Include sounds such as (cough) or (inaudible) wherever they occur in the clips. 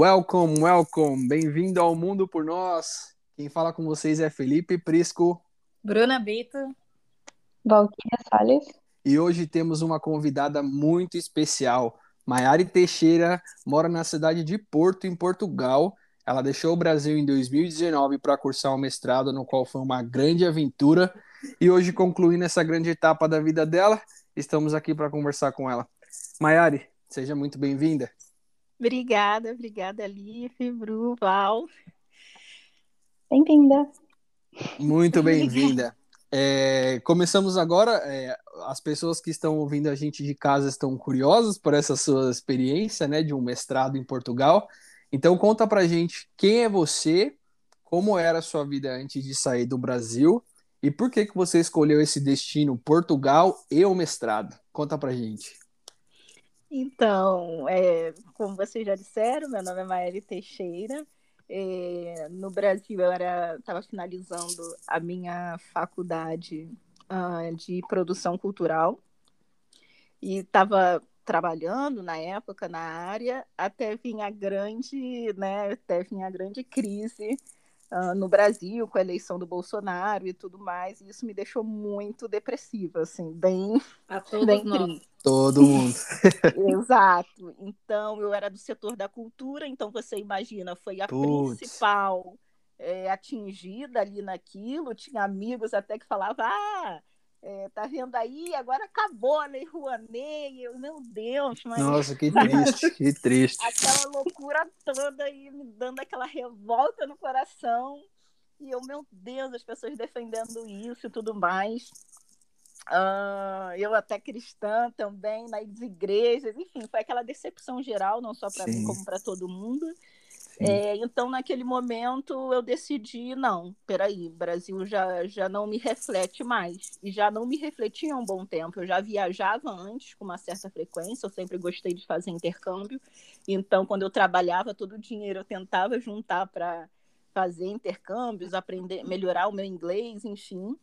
Welcome, welcome. Bem-vindo ao Mundo por Nós. Quem fala com vocês é Felipe Prisco. Bruna Bito. Valquíria Salles. E hoje temos uma convidada muito especial. Maiara Teixeira mora na cidade de Porto, em Portugal. Ela deixou o Brasil em 2019 para cursar um mestrado, no qual foi uma grande aventura. E hoje, concluindo essa grande etapa da vida dela, estamos aqui para conversar com ela. Maiara, seja muito bem-vinda. Obrigada, obrigada, Alife, Bru, Val. Bem-vinda. Muito bem-vinda. É, começamos agora. É, as pessoas que estão ouvindo a gente de casa estão curiosas por essa sua experiência, né, de um mestrado em Portugal. Então conta pra gente quem é você, como era a sua vida antes de sair do Brasil e por que que você escolheu esse destino Portugal e o mestrado. Conta pra gente. Então, é, como vocês já disseram, meu nome é Maíra Teixeira. É, no Brasil, eu estava finalizando a minha faculdade uh, de produção cultural e estava trabalhando na época na área até vir a grande, né, até vir a grande crise uh, no Brasil com a eleição do Bolsonaro e tudo mais. E isso me deixou muito depressiva, assim, bem, a (laughs) todos bem nós. triste. Todo mundo. (laughs) Exato. Então, eu era do setor da cultura, então você imagina, foi a Puts. principal é, atingida ali naquilo. Tinha amigos até que falavam, ah, é, tá vendo aí, agora acabou a Lei Rouanet. Eu, meu Deus, mas Nossa, que (laughs) triste, que triste. aquela loucura toda aí me dando aquela revolta no coração. E eu, meu Deus, as pessoas defendendo isso e tudo mais. Ah, eu até cristã também, nas igrejas, enfim, foi aquela decepção geral, não só para mim, como para todo mundo. É, então, naquele momento, eu decidi, não, peraí, o Brasil já, já não me reflete mais. E já não me refletia há um bom tempo. Eu já viajava antes, com uma certa frequência, eu sempre gostei de fazer intercâmbio. Então, quando eu trabalhava, todo o dinheiro eu tentava juntar para fazer intercâmbios, aprender, melhorar o meu inglês, enfim.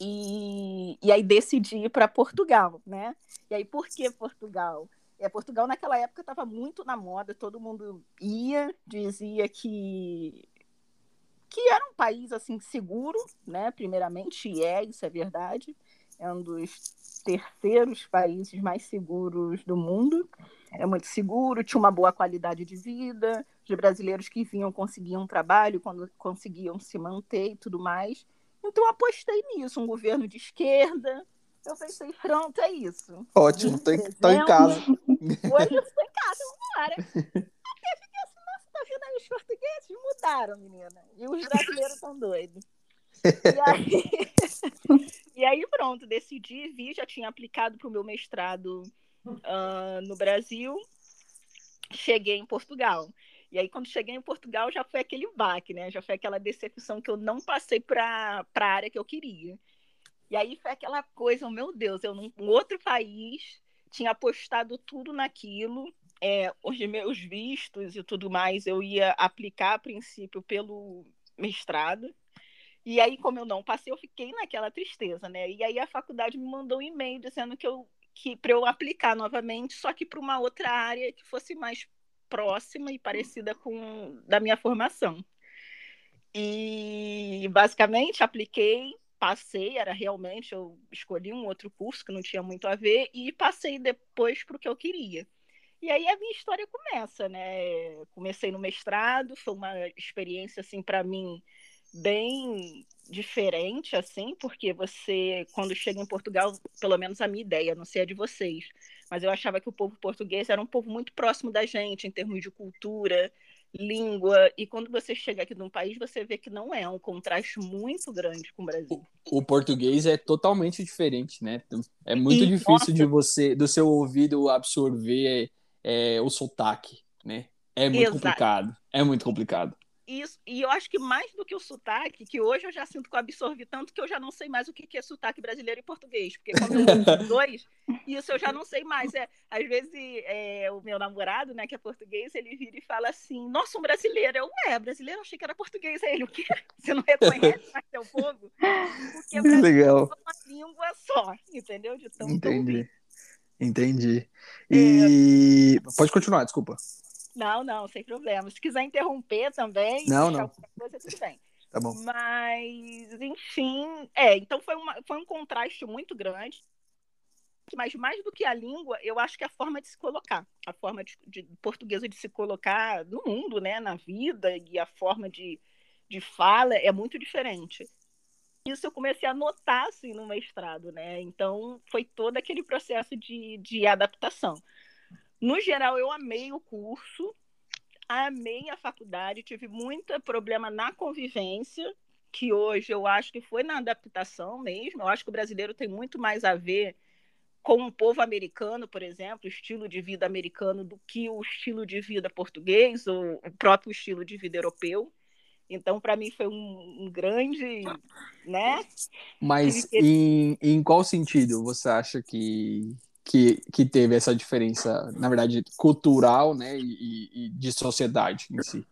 E, e aí decidi ir para Portugal, né? E aí, por que Portugal? É, Portugal naquela época estava muito na moda, todo mundo ia, dizia que que era um país assim seguro, né? Primeiramente, e é, isso é verdade. É um dos terceiros países mais seguros do mundo. É muito seguro, tinha uma boa qualidade de vida. Os brasileiros que vinham conseguiam trabalho, quando conseguiam se manter e tudo mais. Então eu apostei nisso, um governo de esquerda. Eu pensei, pronto, é isso. Ótimo, tô em, em casa. (laughs) Hoje eu estou em casa, vambora. Até fiquei assim, nossa, tá vendo aí os portugueses? Mudaram, menina. E os brasileiros estão doidos. E (laughs) aí, e aí, pronto, decidi vir, já tinha aplicado para o meu mestrado ah, no Brasil. Cheguei em Portugal. E aí, quando cheguei em Portugal, já foi aquele baque, né? Já foi aquela decepção que eu não passei para a área que eu queria. E aí foi aquela coisa, oh, meu Deus, eu num um outro país tinha apostado tudo naquilo. É, os meus vistos e tudo mais eu ia aplicar a princípio pelo mestrado. E aí, como eu não passei, eu fiquei naquela tristeza, né? E aí a faculdade me mandou um e-mail dizendo que eu que para eu aplicar novamente, só que para uma outra área que fosse mais próxima e parecida com da minha formação. E basicamente apliquei, passei, era realmente, eu escolhi um outro curso que não tinha muito a ver e passei depois para o que eu queria. E aí a minha história começa, né? Comecei no mestrado, foi uma experiência assim para mim bem diferente assim, porque você quando chega em Portugal, pelo menos a minha ideia, não sei a de vocês, mas eu achava que o povo português era um povo muito próximo da gente em termos de cultura, língua, e quando você chega aqui num país, você vê que não é um contraste muito grande com o Brasil. O português é totalmente diferente, né? É muito E, difícil nossa. de você, do seu ouvido absorver é, o sotaque, né? É muito Exato. complicado. É muito complicado. Isso, e eu acho que mais do que o sotaque, que hoje eu já sinto que eu absorvi tanto que eu já não sei mais o que é sotaque brasileiro e português. Porque quando eu os dois, isso eu já não sei mais. É, às vezes é, o meu namorado, né, que é português, ele vira e fala assim: Nossa, um brasileiro. Eu, ué, brasileiro, eu achei que era português. Aí ele, o quê? Você não reconhece mais seu povo? Porque (laughs) Que o legal. é uma língua só, entendeu? De tão, tão Entendi. rico. Entendi. E. Pode continuar, desculpa. Não, não, sem problema. Se quiser interromper também, não, não. Coisa, tudo bem. Tá bom. Mas, enfim, é, então foi, uma, foi um contraste muito grande. Mas mais do que a língua, eu acho que a forma de se colocar, a forma de, de portuguesa de se colocar no mundo, né, na vida, e a forma de, de fala é muito diferente. Isso eu comecei a notar assim, no mestrado, né? Então foi todo aquele processo de, de adaptação. No geral, eu amei o curso, amei a faculdade, tive muito problema na convivência, que hoje eu acho que foi na adaptação mesmo. Eu acho que o brasileiro tem muito mais a ver com o povo americano, por exemplo, o estilo de vida americano, do que o estilo de vida português ou o próprio estilo de vida europeu. Então, para mim, foi um, um, grande, né? Mas em, em qual sentido você acha que, que, que teve essa diferença, na verdade, cultural, né, e, e de sociedade em si?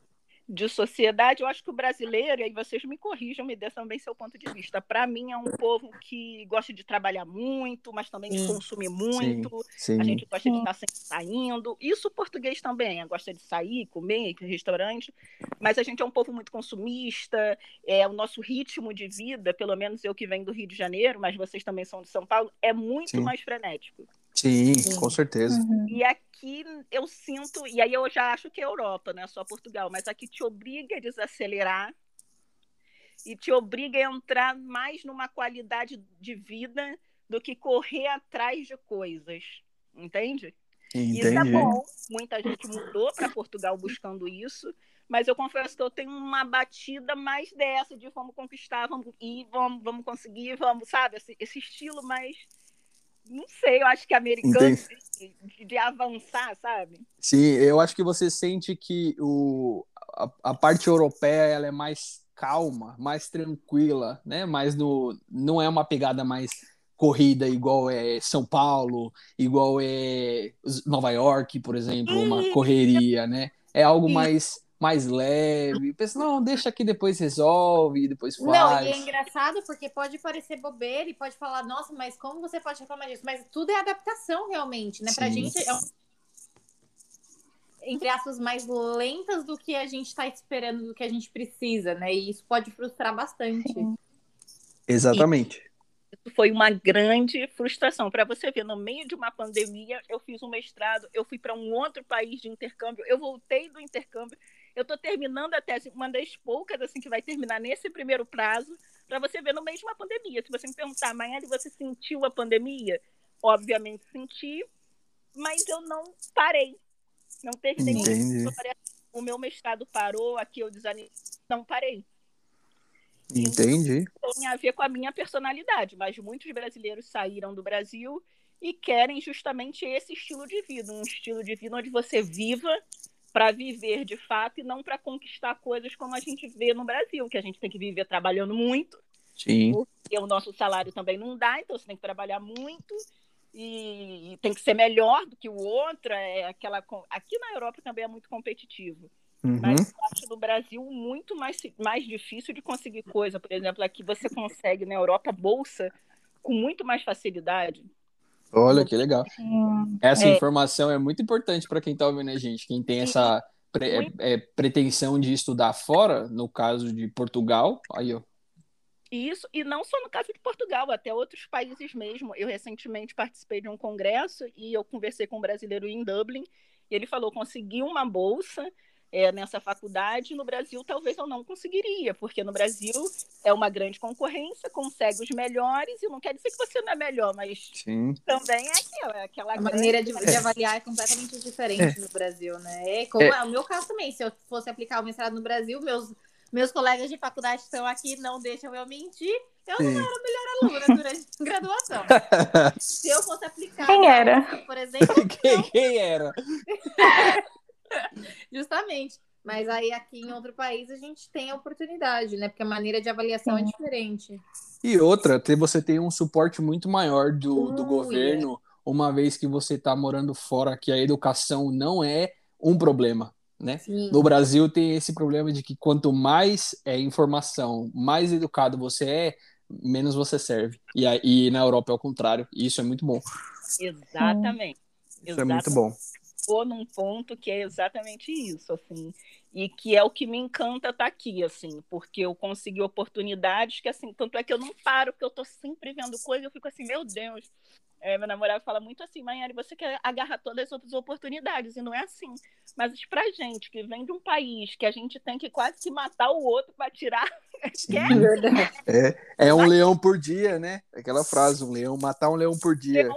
de sociedade, eu acho que o brasileiro, e aí vocês me corrijam, me dê também seu ponto de vista. Para mim, é um povo que gosta de trabalhar muito, mas também de consumir muito. Sim, sim. A gente gosta de estar sempre saindo. Isso o português também, gosta de sair, comer, ir restaurante. Mas a gente é um povo muito consumista. É o nosso ritmo de vida, pelo menos eu que venho do Rio de Janeiro, mas vocês também são de São Paulo, é muito sim. mais frenético. Sim, Sim, com certeza. Uhum. E aqui eu sinto, e aí eu já acho que é Europa, não é só Portugal, mas aqui te obriga a desacelerar e te obriga a entrar mais numa qualidade de vida do que correr atrás de coisas, entende? Entendi. Isso é bom. Muita gente mudou para Portugal buscando isso, mas eu confesso que eu tenho uma batida mais dessa de vamos conquistar, vamos ir, vamos, vamos conseguir, vamos, sabe? Esse, esse estilo mais não sei, eu acho que americano de, de, avançar, sabe? Sim, eu acho que você sente que o, a, a, parte europeia ela é mais calma, mais tranquila, né? Mas no, não é uma pegada mais corrida igual é São Paulo, igual é Nova York, por exemplo, uma correria, né? É algo mais mais leve. Pensa, não, deixa que depois resolve, depois faz. Não, e é engraçado porque pode parecer bobeira e pode falar, nossa, mas como você pode reclamar disso? Mas tudo é adaptação realmente, né? Sim. Pra gente é um... entre aspas, mais lentas do que a gente está esperando, do que a gente precisa, né? E isso pode frustrar bastante. Sim. Exatamente. Isso foi uma grande frustração. Para você ver, no meio de uma pandemia, eu fiz um mestrado, eu fui para um outro país de intercâmbio, eu voltei do intercâmbio eu estou terminando a tese, uma das poucas assim que vai terminar nesse primeiro prazo, para você ver no meio de uma pandemia. Se você me perguntar, amanhã você sentiu a pandemia? Obviamente senti, mas eu não parei. Não teve nenhum. O meu mestrado parou, aqui eu desanimei. Não parei. Entendi. Então, tem a ver com a minha personalidade, mas muitos brasileiros saíram do Brasil e querem justamente esse estilo de vida, um estilo de vida onde você viva para viver de fato e não para conquistar coisas como a gente vê no Brasil, que a gente tem que viver trabalhando muito. Sim. Porque o nosso salário também não dá, então você tem que trabalhar muito e tem que ser melhor do que o outro. É aquela aqui na Europa também é muito competitivo. Uhum. Mas eu acho no Brasil muito mais, mais difícil de conseguir coisa. Por exemplo, aqui você consegue na Europa bolsa com muito mais facilidade. Olha que legal. Essa é. informação é muito importante para quem está ouvindo a gente, quem tem essa pre é, é, pretensão de estudar fora, no caso de Portugal, aí ó. Isso, e não só no caso de Portugal, até outros países mesmo. Eu recentemente participei de um congresso e eu conversei com um brasileiro em Dublin, e ele falou: consegui uma bolsa é, nessa faculdade, no Brasil talvez eu não conseguiria, porque no Brasil é uma grande concorrência, consegue os melhores, e não quer dizer que você não é melhor, mas Sim. também é aquela. É aquela a maneira de, de, avaliar é completamente diferente é. no Brasil, né? É como é. é o meu caso também, se eu fosse aplicar o mestrado no Brasil, meus, meus colegas de faculdade estão aqui, não deixam eu mentir, eu Sim. não era a melhor aluna durante a (laughs) graduação. Se eu fosse aplicar. Quem era? Por exemplo. (laughs) quem, quem era? (laughs) (laughs) Justamente. Mas aí aqui em outro país a gente tem a oportunidade, né? Porque a maneira de avaliação é Sim. é diferente. E outra, você tem um suporte muito maior do, do governo, uma vez que você está morando fora, que a educação não é um problema. Né? No Brasil tem esse problema de que quanto mais é informação, mais educado você é, menos você serve. E, aí, e na Europa é o contrário. E isso é muito bom. Exatamente. Isso Exatamente. é muito bom. Tocou num ponto que é exatamente isso, assim, e que é o que me encanta estar tá aqui, assim, porque eu consegui oportunidades que, assim, tanto é que eu não paro, porque eu estou sempre vendo coisas, eu fico assim, meu Deus, é, meu namorado fala muito assim, Manhari, você quer agarrar todas as outras oportunidades, e não é assim. Mas pra gente, que vem de um país que a gente tem que quase que matar o outro para tirar. (laughs) é, é um leão por dia, né? Aquela frase, um leão, matar um leão por dia.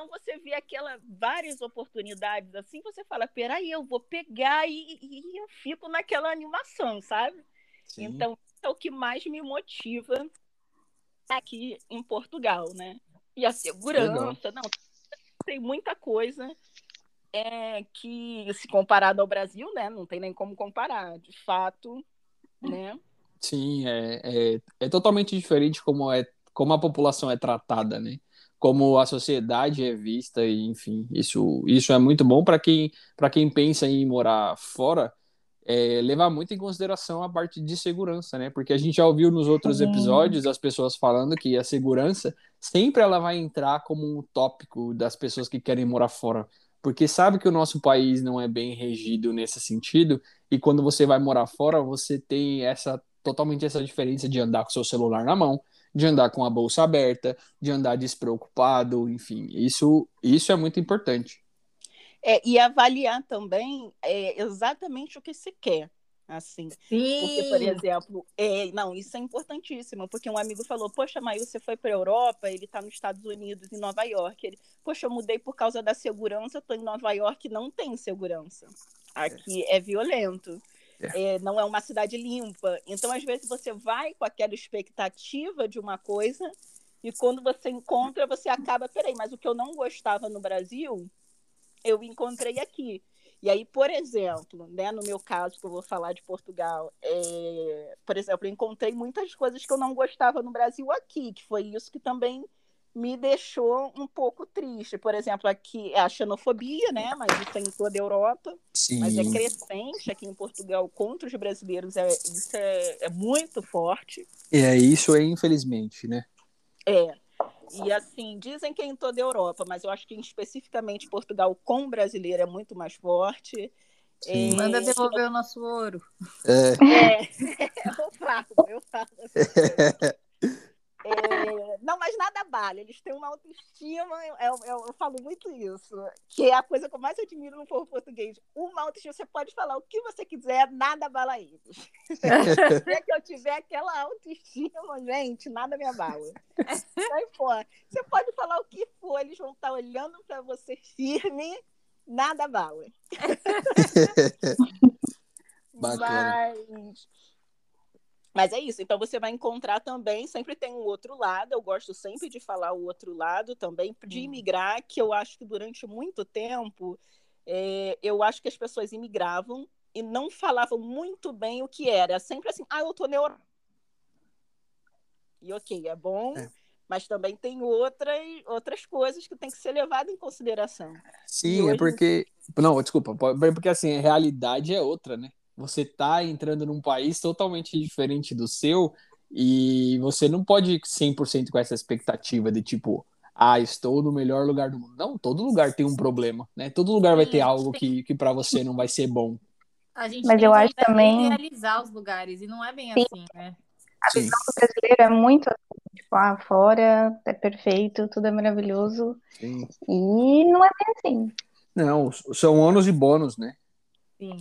Então você vê aquela várias oportunidades assim, você fala, peraí, eu vou pegar e, e eu fico naquela animação, sabe? Sim. Então, é o que mais me motiva aqui em Portugal, né? E a segurança, Legal. não, tem muita coisa é, que, se comparado ao Brasil, né, não tem nem como comparar, de fato, né? Sim, é, é, é totalmente diferente como, é, como a população é tratada, né? Como a sociedade é vista, e, enfim, isso, isso é muito bom para quem, quem pensa em morar fora, é, levar muito em consideração a parte de segurança, né? Porque a gente já ouviu nos outros episódios as pessoas falando que a segurança sempre ela vai entrar como um tópico das pessoas que querem morar fora, porque sabe que o nosso país não é bem regido nesse sentido, e quando você vai morar fora, você tem essa totalmente essa diferença de andar com seu celular na mão, de andar com a bolsa aberta, de andar despreocupado, enfim, isso isso é muito importante. É, e avaliar também é, exatamente o que se quer assim. Sim. Porque, por exemplo, é, não, isso é importantíssimo, porque um amigo falou, poxa, Maio, você foi para a Europa, ele está nos Estados Unidos, em Nova York. Ele, poxa, eu mudei por causa da segurança, estou em Nova York não tem segurança. Aqui é, é violento. É. é. não é uma cidade limpa. Então, às vezes, você vai com aquela expectativa de uma coisa e quando você encontra, você acaba, peraí, mas o que eu não gostava no Brasil, eu encontrei aqui. E aí, por exemplo, né, no meu caso, que eu vou falar de Portugal, é, por exemplo, eu encontrei muitas coisas que eu não gostava no Brasil aqui, que foi isso que também me deixou um pouco triste. Por exemplo, aqui é a xenofobia, né? Mas isso é em toda a Europa. Sim. Mas é crescente aqui em Portugal contra os brasileiros. É, isso é, é muito forte. É, isso é infelizmente, né? É. E assim, dizem que é em toda a Europa, mas eu acho que especificamente Portugal com brasileiro é muito mais forte. É... Manda devolver o nosso ouro. É, é (laughs) eu falo, eu falo. Assim, (laughs) É, não, mas nada vale. Eles têm uma autoestima, eu, eu, eu, falo muito isso, que é a coisa que eu mais admiro no povo português. Uma autoestima, você pode falar o que você quiser, nada abala eles. (laughs) Se que eu tiver aquela autoestima, gente, nada me abala. Aí, pô, você pode falar o que for, eles vão estar olhando para você firme, nada abala. (laughs) Bacana. Mas mas é isso, então você vai encontrar também, sempre tem um outro lado, eu gosto sempre de falar o outro lado também, de imigrar, que eu acho que durante muito tempo, é, eu acho que as pessoas imigravam e não falavam muito bem o que era, sempre assim, ah, eu tô na Europa. E ok, é bom, é. mas também tem outras, outras coisas que tem que ser levado em consideração. Sim, é porque... Não, desculpa, porque assim, a realidade é outra, né? Você tá entrando num país totalmente diferente do seu e você não pode ir 100% com essa expectativa de tipo, ah, estou no melhor lugar do mundo. Não, todo lugar tem um problema, né? Todo lugar vai ter algo que, que para você não vai ser bom. A gente Mas eu acho também realizar os lugares e não é bem Sim. assim, né? A visão do brasileiro é muito assim, tipo, ah, fora é perfeito, tudo é maravilhoso. Sim. E não é bem assim. Não, são ônus e bônus, né? Sim.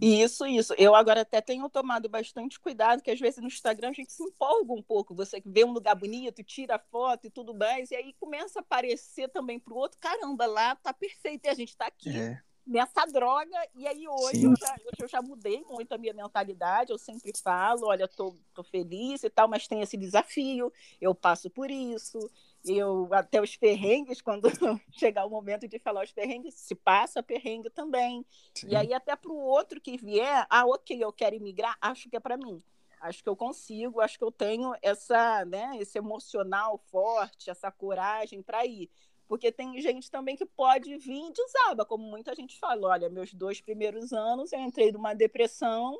Isso, isso. Eu agora até tenho tomado bastante cuidado, que às vezes no Instagram a gente se empolga um pouco. Você vê um lugar bonito, tira foto e tudo mais, e aí começa a aparecer também para o outro, caramba, lá tá perfeito, e a gente está aqui. É. Nessa droga, e aí hoje eu já, eu já, mudei muito a minha mentalidade. Eu sempre falo: olha, tô, tô feliz e tal, mas tem esse desafio, eu passo por isso eu até os perrengues, (laughs) quando chegar o momento de falar os perrengues, se passa perrengue também. Sim. E aí, até para o outro que vier, ah, ok, eu quero imigrar, acho que é para mim. Acho que eu consigo, acho que eu tenho essa, né, esse emocional forte, essa coragem para ir. Porque tem gente também que pode vir e desaba, como muita gente fala. Olha, meus dois primeiros anos eu entrei numa depressão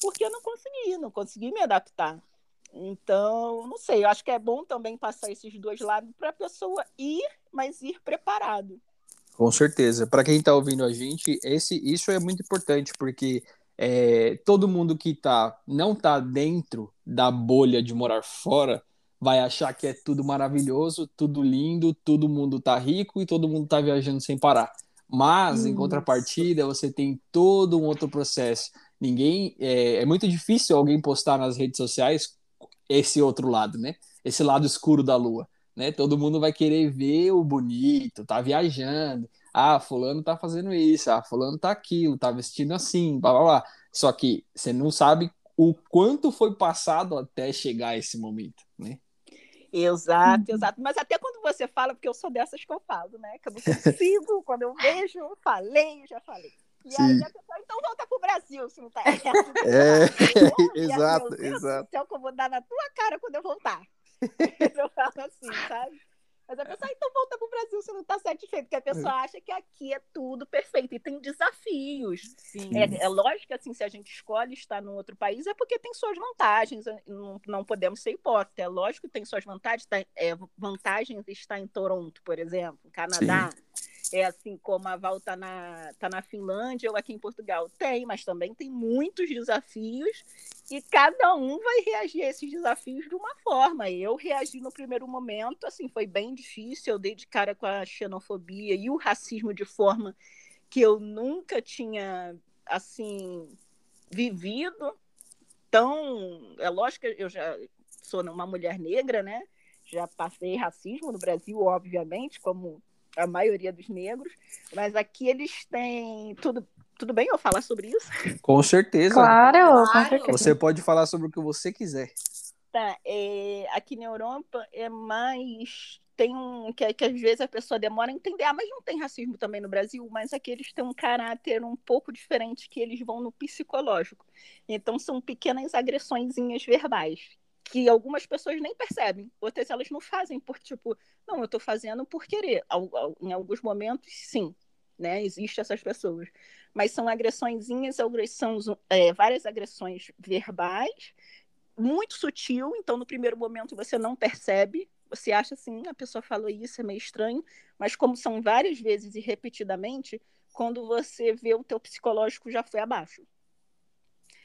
porque eu não consegui, não consegui me adaptar. Então, não sei, eu acho que é bom também passar esses dois lados para a pessoa ir, mas ir preparado. Com certeza. Para quem está ouvindo a gente, esse, isso é muito importante, porque é, todo mundo que tá, não está dentro da bolha de morar fora vai achar que é tudo maravilhoso, tudo lindo, todo mundo tá rico e todo mundo tá viajando sem parar. Mas, em contrapartida, você tem todo um outro processo. Ninguém. É, é muito difícil alguém postar nas redes sociais esse outro lado, né? Esse lado escuro da lua né? Todo mundo vai querer ver o bonito, tá viajando. Ah, fulano tá fazendo isso, ah, fulano tá aquilo, tá vestindo assim, blá blá blá. Só que você não sabe o quanto foi passado até chegar esse momento, né? Exato, exato. Mas até quando você fala, porque eu sou dessas que eu falo, né? Que eu não consigo, quando eu vejo, eu falei, já falei. E Sim. aí a pessoa, então volta pro Brasil, se não tá errado. É, exato, (laughs) assim, exato. Então, eu vou dar na tua cara quando eu voltar. (laughs) eu falo assim, sabe? Mas a pessoa, ah, então volta pro Brasil se não tá satisfeito, porque a pessoa acha que aqui é tudo perfeito e tem desafios. É, é, lógico que assim, se a gente escolhe estar num outro país, é porque tem suas vantagens, não, não podemos ser hipócritas. É lógico que tem suas vantagens, tá, é, vantagens estar em Toronto, por exemplo, Canadá. Sim é assim como a Val está na, tá na Finlândia ou aqui em Portugal. Tem, mas também tem muitos desafios e cada um vai reagir a esses desafios de uma forma. Eu reagi no primeiro momento, assim, foi bem difícil, eu dei de cara com a xenofobia e o racismo de forma que eu nunca tinha, assim, vivido. Então, é lógico que eu já sou uma mulher negra, né? Já passei racismo no Brasil, obviamente, como a maioria dos negros, mas aqui eles têm tudo. Tudo bem eu falar sobre isso? Com certeza. Claro, com certeza. Você pode falar sobre o que você quiser. Tá, é, aqui na Europa é mais tem um que, que às vezes a pessoa demora a entender, ah, mas não tem racismo também no Brasil, mas aqui eles têm um caráter um pouco diferente que eles vão no psicológico. Então são pequenas agressõezinhas verbais que algumas pessoas nem percebem, outras elas não fazem por tipo, não, eu estou fazendo por querer. Em alguns momentos, sim, né? Existem essas pessoas. Mas são agressõezinhas, são é, várias agressões verbais, muito sutil, então no primeiro momento você não percebe, você acha assim, a pessoa falou isso, é meio estranho, mas como são várias vezes e repetidamente, quando você vê o teu psicológico já foi abaixo.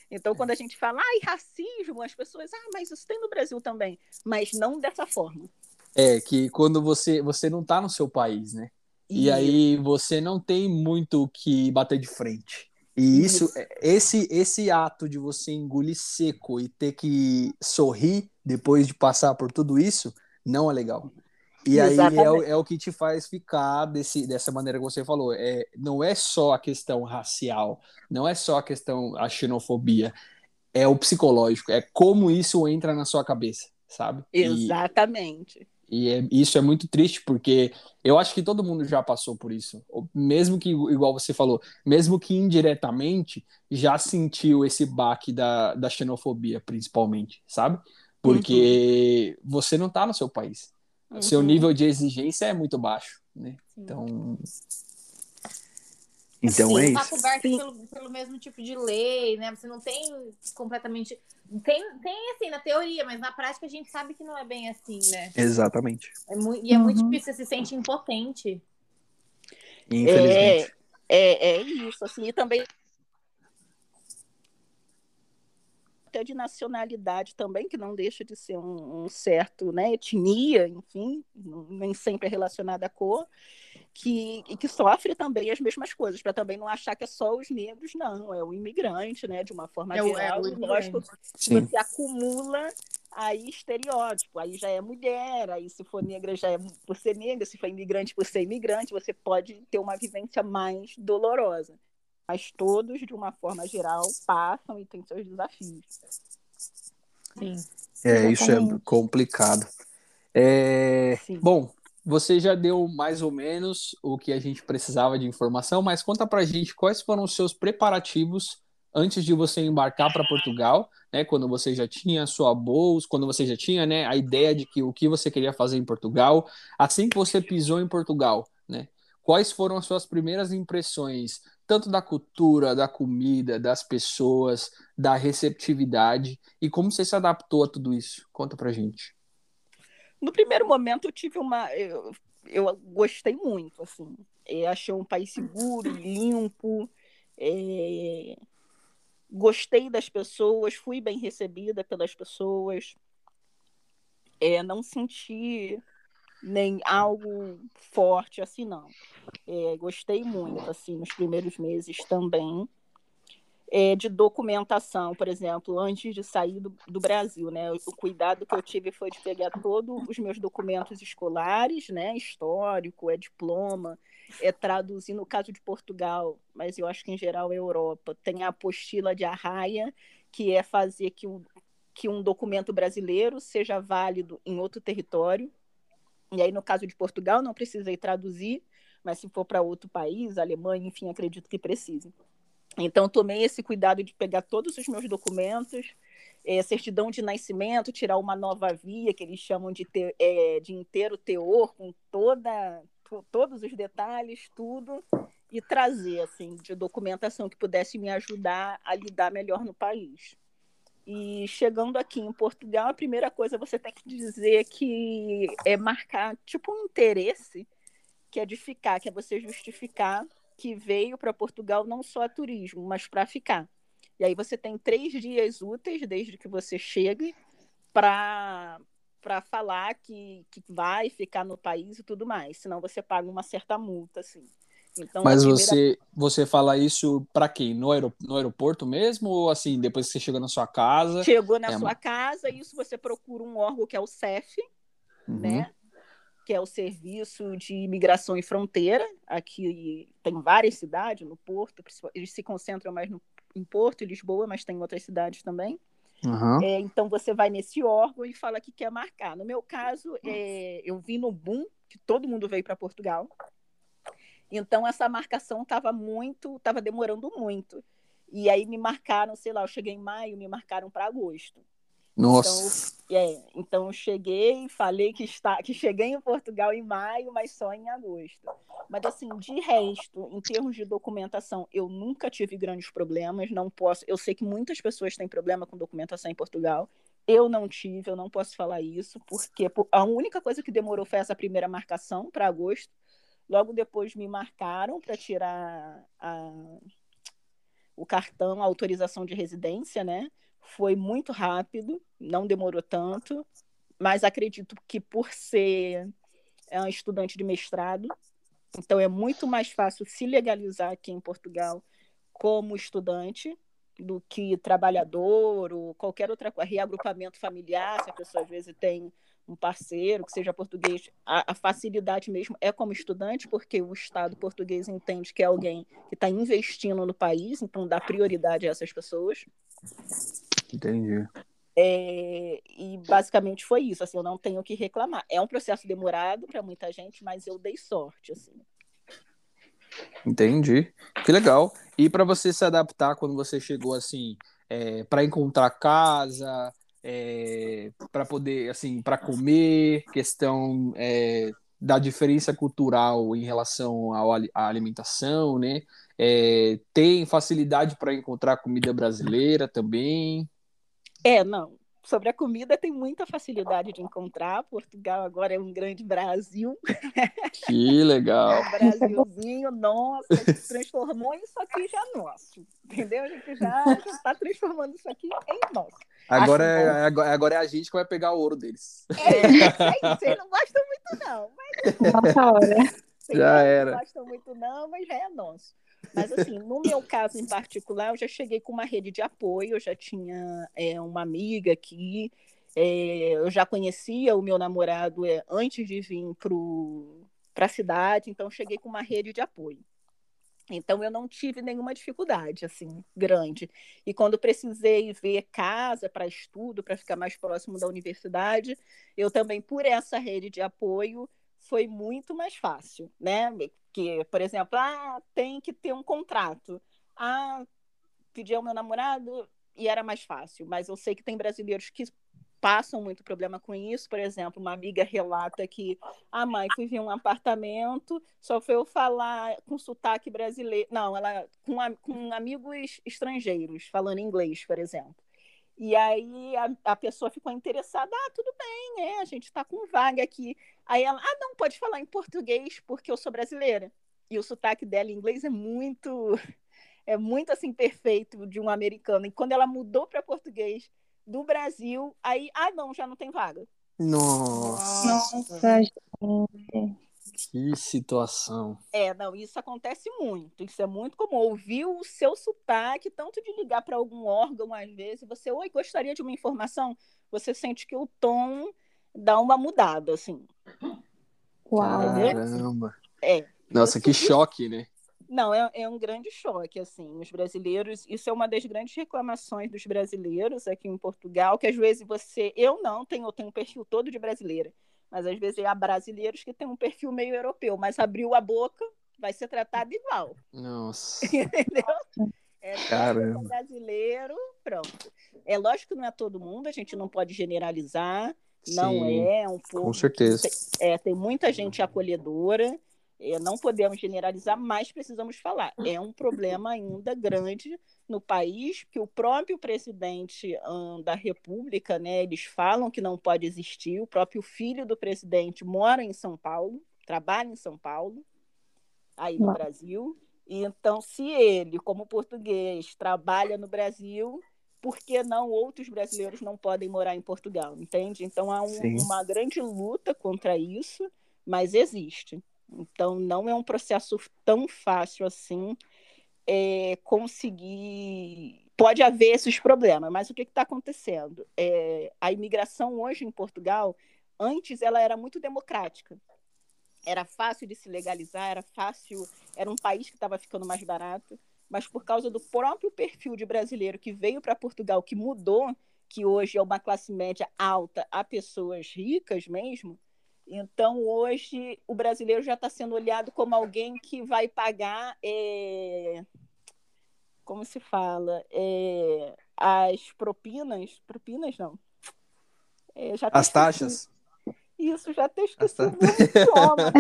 Então, quando a gente fala, ai, racismo, as pessoas, ah, mas isso tem no Brasil também, mas não dessa forma. É, que quando você, você não está no seu país, né? E, e aí você não tem muito o que bater de frente. E isso, isso, esse, esse ato de você engolir seco e ter que sorrir depois de passar por tudo isso, não é legal. E aí é o, é o, que te faz ficar desse, dessa maneira que você falou. É, não é só a questão racial, não é só a questão a xenofobia, é o psicológico, é como isso entra na sua cabeça, sabe? Exatamente. E, e é, isso é muito triste, porque eu acho que todo mundo já passou por isso. Mesmo que, igual você falou, mesmo que indiretamente, já sentiu esse baque da, da xenofobia, principalmente, sabe? Porque uhum. você não tá no seu país Uhum. Seu nível de exigência é muito baixo, né? Então. Então Sim, é isso. Está coberto pelo, pelo, mesmo tipo de lei, né? Você não tem completamente. Tem, tem assim na teoria, mas na prática a gente sabe que não é bem assim, né? Exatamente. É muito, e é muito uhum. difícil, você se sente impotente. Infelizmente. É, é, é isso, assim, e também até de nacionalidade também, que não deixa de ser um, um certo, né, etnia, enfim, nem sempre é relacionada à cor, que, e que sofre também as mesmas coisas, para também não achar que é só os negros, não, é o imigrante, né, de uma forma é geral, é lógico, você acumula aí estereótipo, aí já é mulher, aí se for negra já é por ser negra, se for imigrante por ser imigrante, você pode ter uma vivência mais dolorosa mas todos, de uma forma geral, passam e têm seus desafios. Sim. É, isso é complicado. É... Bom, você já deu mais ou menos o que a gente precisava de informação, mas conta pra gente quais foram os seus preparativos antes de você embarcar para Portugal, né? Quando você já tinha a sua bolsa, quando você já tinha, né, a ideia de que o que você queria fazer em Portugal, assim que você pisou em Portugal, né? Quais foram as suas primeiras impressões tanto da cultura, da comida, das pessoas, da receptividade e como você se adaptou a tudo isso? Conta pra gente. No primeiro momento eu tive uma eu, eu gostei muito, assim. É, achei um país seguro, limpo. É... Gostei das pessoas, fui bem recebida pelas pessoas. É, não senti nem algo forte assim, não. É, gostei muito, assim, nos primeiros meses também é, de documentação, por exemplo, antes de sair do, do, Brasil, né? O cuidado que eu tive foi de pegar todos os meus documentos escolares, né? Histórico, é diploma, é traduzir no caso de Portugal, mas eu acho que em geral é Europa. Tem a apostila de arraia, que é fazer que um, que um documento brasileiro seja válido em outro território. E aí, no caso de Portugal, não precisei traduzir, mas se for para outro país, Alemanha, enfim, acredito que precise. Então, tomei esse cuidado de pegar todos os meus documentos, é, certidão de nascimento, tirar uma nova via, que eles chamam de, te, é, de inteiro teor, com toda, todos os detalhes, tudo, e trazer, assim, de documentação que pudesse me ajudar a lidar melhor no país. E chegando aqui em Portugal, a primeira coisa você tem que dizer que é marcar, tipo, um interesse, que é de ficar, que é você justificar que veio para Portugal não só a turismo, mas para ficar. E aí você tem três dias úteis desde que você chegue para para falar que, que vai ficar no país e tudo mais, senão você paga uma certa multa, assim. Então, Mas primeira... você, você fala isso para quem? No, aerop no aeroporto mesmo? Ou assim, depois que você chegou na sua casa? Chegou na é sua uma... casa, isso você procura um órgão que é o CEF, uhum. né? que é o Serviço de Imigração e Fronteira. Aqui tem várias cidades no Porto, eles se concentram mais no, em Porto e Lisboa, mas tem outras cidades também. Uhum. É, então você vai nesse órgão e fala que quer marcar. No meu caso, é, eu vi no boom que todo mundo veio para Portugal. Então essa marcação estava muito, estava demorando muito. E aí me marcaram, sei lá, eu cheguei em maio, me marcaram para agosto. Nossa. Então, é, então eu cheguei falei que, está, que cheguei em Portugal em maio, mas só em agosto. Mas assim, de resto, em termos de documentação, eu nunca tive grandes problemas, não posso. Eu sei que muitas pessoas têm problema com documentação em Portugal. Eu não tive, eu não posso falar isso, porque a única coisa que demorou foi essa primeira marcação para agosto. Logo depois me marcaram para tirar a, o cartão, a autorização de residência, né? foi muito rápido, não demorou tanto, mas acredito que por ser é um estudante de mestrado, então é muito mais fácil se legalizar aqui em Portugal como estudante do que trabalhador ou qualquer outra coisa, reagrupamento familiar, se a pessoa às vezes tem um parceiro que seja português, a, a, facilidade mesmo é como estudante, porque o Estado português entende que é alguém que está investindo no país, então dá prioridade a essas pessoas. Entendi. É, e basicamente foi isso, assim, eu não tenho o que reclamar. É um processo demorado para muita gente, mas eu dei sorte, assim. Entendi. Que legal. E para você se adaptar quando você chegou assim, é, para encontrar casa, é, para poder, assim, para comer, questão é, da diferença cultural em relação à alimentação, né? É, tem facilidade para encontrar comida brasileira também? É, não. Sobre a comida tem muita facilidade de encontrar. Portugal agora é um grande Brasil. (laughs) Que legal. um Brasilzinho, nossa, se transformou isso aqui já nosso. Entendeu? A gente já está transformando isso aqui em nosso. Agora é, agora, agora é a gente que vai pegar o ouro deles. É, vocês não gostam muito, não. Mas... Nossa hora. Já era. Não gostam muito, não, mas já é nosso. Mas, assim, no meu caso em particular, eu já cheguei com uma rede de apoio, eu já tinha é, uma amiga aqui, é, eu já conhecia o meu namorado é, antes de vir para a cidade, então cheguei com uma rede de apoio. Então eu não tive nenhuma dificuldade assim grande. E quando precisei ver casa para estudo, para ficar mais próximo da universidade, eu também por essa rede de apoio foi muito mais fácil, né? Que, por exemplo, ah, tem que ter um contrato. Ah, pedi ao meu namorado e era mais fácil. Mas eu sei que tem brasileiros que passam muito problema com isso. Por exemplo, uma amiga relata que a mãe foi ver um apartamento, só foi eu falar com sotaque brasileiro. Não, ela com, com amigos estrangeiros, falando inglês, por exemplo. E aí a, a pessoa ficou interessada, ah, tudo bem, é, a gente está com vaga aqui. Aí ela, ah, não, pode falar em português porque eu sou brasileira. E o sotaque dela em inglês é muito, (laughs) é muito assim perfeito de um americano. E quando ela mudou para português do Brasil, aí, ah, não, já não tem vaga. Nossa. Nossa, gente. Que situação. É, não, isso acontece muito. Isso é muito comum. Ouvir o seu sotaque, tanto de ligar para algum órgão, às vezes, você, oi, gostaria de uma informação, você sente que o tom dá uma mudada, assim. Uau. Caramba. É. Nossa, que choque, né? Não, é, é um grande choque, assim. Os brasileiros, isso é uma das grandes reclamações dos brasileiros aqui em Portugal, que às vezes você, eu não tenho, eu tenho um perfil todo de brasileira mas às vezes há brasileiros que têm um perfil meio europeu, mas abriu a boca, vai ser tratado igual. Nossa. (laughs) Entendeu? É Caramba. brasileiro, pronto. É lógico que não é todo mundo, a gente não pode generalizar, não Sim, é um pouco. Com certeza. É, tem muita gente acolhedora, é, não podemos generalizar, mas precisamos falar. É um problema ainda grande no país, que o próprio presidente hum, da República, né, eles falam que não pode existir, o próprio filho do presidente mora em São Paulo, trabalha em São Paulo, aí no Uau. Brasil. E então, se ele, como português, trabalha no Brasil, por que não outros brasileiros não podem morar em Portugal, entende? Então há um- uma grande luta contra isso, mas existe. Então não é um processo tão fácil assim é, conseguir. Pode haver esses problemas, mas o que está acontecendo? É, a imigração hoje em Portugal, antes ela era muito democrática. Era fácil de se legalizar, era fácil, era um país que estava ficando mais barato, mas por causa do próprio perfil de brasileiro que veio para Portugal, que mudou, que hoje é uma classe média alta a pessoas ricas mesmo, então hoje o brasileiro já está sendo olhado como alguém que vai pagar, é, como se fala, É, as propinas, propinas não, É, As taxas? Isso, já até esqueci ta- o nome do idioma,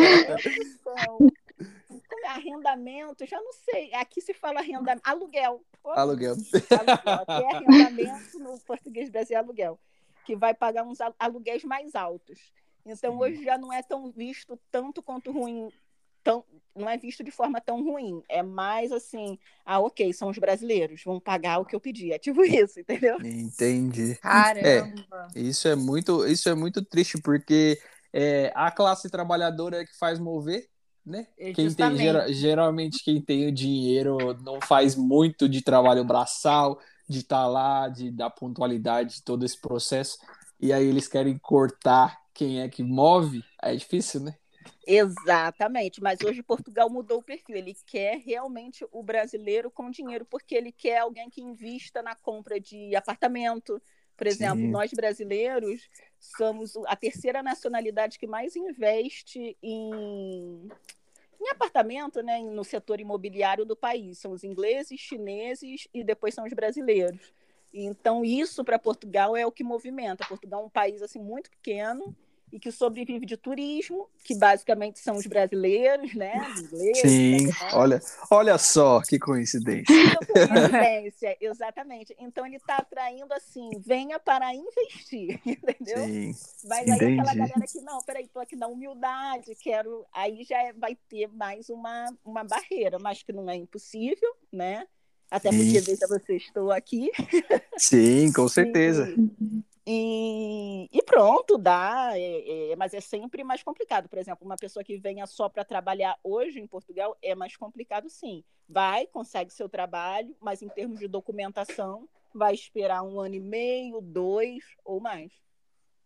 arrendamento, já não sei. Aqui se fala arrendamento, aluguel. Aluguel. aluguel. Aqui é arrendamento, no português brasileiro é aluguel. Que vai pagar uns al- aluguéis mais altos. Então, Sim. hoje já não é tão visto tanto quanto ruim. Tão, não é visto de forma tão ruim. É mais assim, ah, ok, são os brasileiros, vão pagar o que eu pedi. É tipo (laughs) isso, entendeu? Entendi. Caramba. Isso é muito, isso é muito triste, porque é a classe trabalhadora é que faz mover, né? É, Quem tem, geralmente quem tem o dinheiro não faz muito de trabalho braçal, de estar lá, de dar pontualidade, de todo esse processo. E aí eles querem cortar quem é que move. É difícil, né? Exatamente, mas hoje Portugal mudou o perfil. Ele quer realmente o brasileiro com dinheiro, porque ele quer alguém que invista na compra de apartamento. Por exemplo, Sim. nós brasileiros somos a terceira nacionalidade que mais investe em, em apartamento, né, no setor imobiliário do país. São os ingleses, chineses e depois são os brasileiros. Então, isso para Portugal é o que movimenta. Portugal é um país assim muito pequeno e que sobrevive de turismo, que basicamente são os brasileiros, né? os Ingleses, Sim, né? olha, olha só que coincidência. (laughs) Coincidência, exatamente. Então ele está atraindo assim, venha para investir, (laughs) entendeu? Sim, Mas aí aquela entendi. galera que, não, peraí, tô aqui na humildade, quero. Aí já é- vai ter mais uma, uma barreira, mas que não é impossível, né? Até Sim. porque veja você, estou aqui. Sim, com (laughs) certeza. E, e pronto, dá, é- é, mas é sempre mais complicado. Por exemplo, uma pessoa que venha só para trabalhar hoje em Portugal é mais complicado, sim. Vai, consegue seu trabalho, mas em termos de documentação, vai esperar um ano e meio, dois ou mais.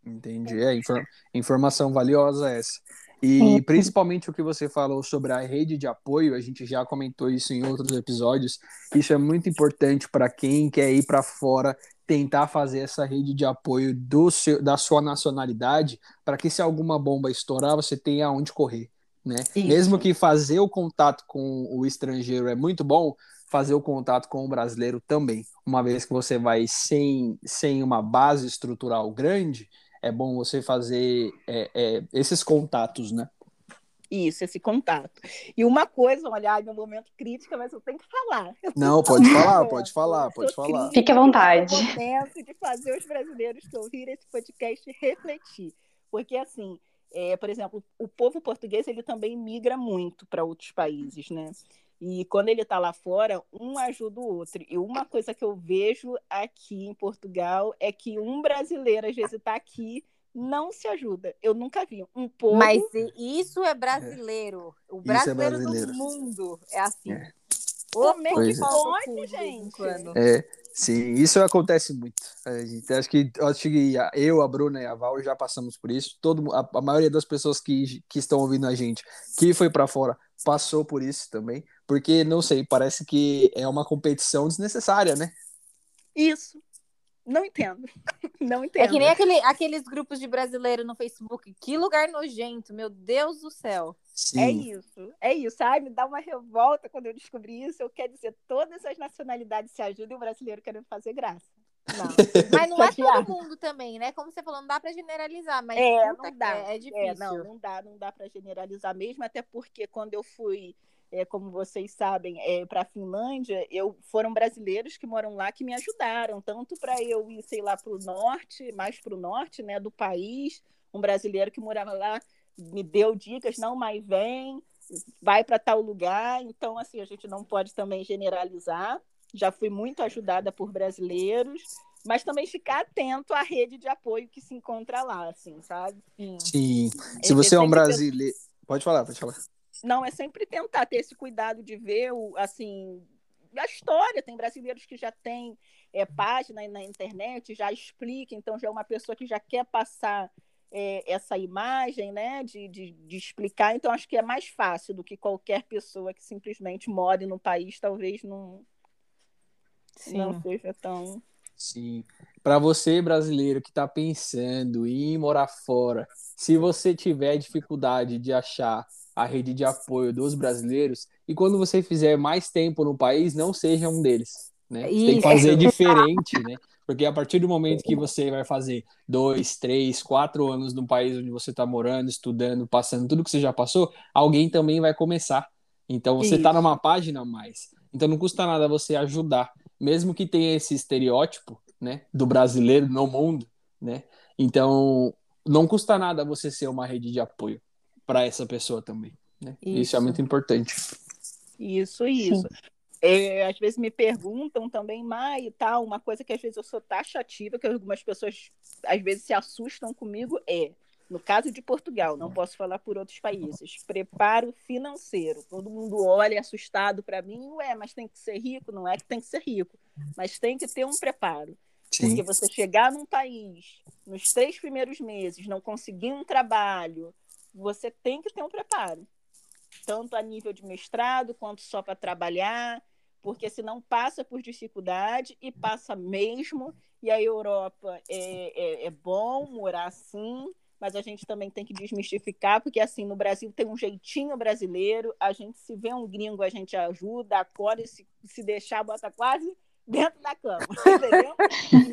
Entendi. É infor- informação valiosa essa. E principalmente o que você falou sobre a rede de apoio, a gente já comentou isso em outros episódios. Isso é muito importante para quem quer ir para fora, tentar fazer essa rede de apoio do seu, da sua nacionalidade, para que se alguma bomba estourar, você tenha aonde correr, né? Isso. Mesmo que fazer o contato com o estrangeiro é muito bom, fazer o contato com o brasileiro também. Uma vez que você vai sem, sem uma base estrutural grande, é bom você fazer é, é, esses contatos, né? Isso, esse contato. E uma coisa, olha, meu momento crítica, mas eu tenho que falar. Não, pode falar, pode falar, pode falar. Fique à vontade. É o momento de fazer os brasileiros que ouvirem esse podcast refletir. Porque, assim, é, por exemplo, o povo português ele também migra muito para outros países, né? E quando ele está lá fora, um ajuda o outro. E uma coisa que eu vejo aqui em Portugal é que um brasileiro, às vezes, está aqui não se ajuda. Eu nunca vi um povo. Mas isso é brasileiro. O Isso é brasileiro, brasileiro. do mundo é assim. É. Como é que Pois é. pode, gente? É, sim, isso acontece muito. A gente, acho que, acho que eu, a Bruna e a Val já passamos por isso. Todo, a, a maioria das pessoas que, que estão ouvindo a gente, que foi para fora, passou por isso também. Porque, não sei, parece que é uma competição desnecessária, né? Isso. Não entendo. (laughs) Não entendo. É que nem aquele, aqueles grupos de brasileiro no Facebook. Que lugar nojento, meu Deus do céu. Sim. É isso, é isso. Ai, me dá uma revolta quando eu descobri isso. Eu quero dizer, todas as nacionalidades se ajudam e o brasileiro querendo fazer graça. Não. (laughs) Mas não é todo mundo também, né? Como você falou, não dá pra generalizar, mas É, não dá. É, é difícil. É, não, não dá, não dá para generalizar mesmo, até porque quando eu fui, é, como vocês sabem, é, para a Finlândia, eu foram brasileiros que moram lá que me ajudaram, tanto para eu ir, sei lá, para o norte, mais para o norte, né, do país, um brasileiro que morava lá me deu dicas, não, mas vem, vai para tal lugar, então assim a gente não pode também generalizar. Já fui muito ajudada por brasileiros, mas também ficar atento à rede de apoio que se encontra lá, assim, sabe? Sim. Se É, você é um brasileiro. Pode falar, pode falar. Não, é sempre tentar ter esse cuidado de ver o, assim, a história. Tem brasileiros que já têm é, página na internet, já explica, então já é uma pessoa que já quer passar é, essa imagem, né, de, de, de explicar. Então acho que é mais fácil do que qualquer pessoa que simplesmente more no país, talvez não, não seja tão. Sim. Para você, brasileiro, que está pensando em morar fora, se você tiver dificuldade de achar a rede de apoio dos brasileiros, e quando você fizer mais tempo no país, não seja um deles. Né? Você tem que fazer diferente, né? Porque a partir do momento que você vai fazer dois, três, quatro anos no país onde você está morando, estudando, passando tudo que você já passou, alguém também vai começar. Então você está numa página a mais. Então não custa nada você ajudar, mesmo que tenha esse estereótipo, né, do brasileiro no mundo, né? Então não custa nada você ser uma rede de apoio para essa pessoa também, né? Isso. é Isso. muito importante. Isso, isso. É, às vezes me perguntam também, Mai, e tal, uma coisa que às vezes eu sou taxativa, que algumas pessoas às vezes se assustam comigo, é, no caso de Portugal, não posso falar por outros países, preparo financeiro. Todo mundo olha assustado para mim, ué, mas tem que ser rico? Não é que tem que ser rico, mas tem que ter um preparo. Porque você chegar num país, nos três primeiros meses, não conseguir um trabalho, você tem que ter um preparo. Tanto a nível de mestrado, quanto só para trabalhar, porque senão passa por dificuldade e passa mesmo. E a Europa é, é, é bom morar assim, mas a gente também tem que desmistificar, porque assim, no Brasil tem um jeitinho brasileiro, a gente se vê um gringo, a gente ajuda, acorda e se, se deixar, bota quase dentro da cama, (laughs) entendeu?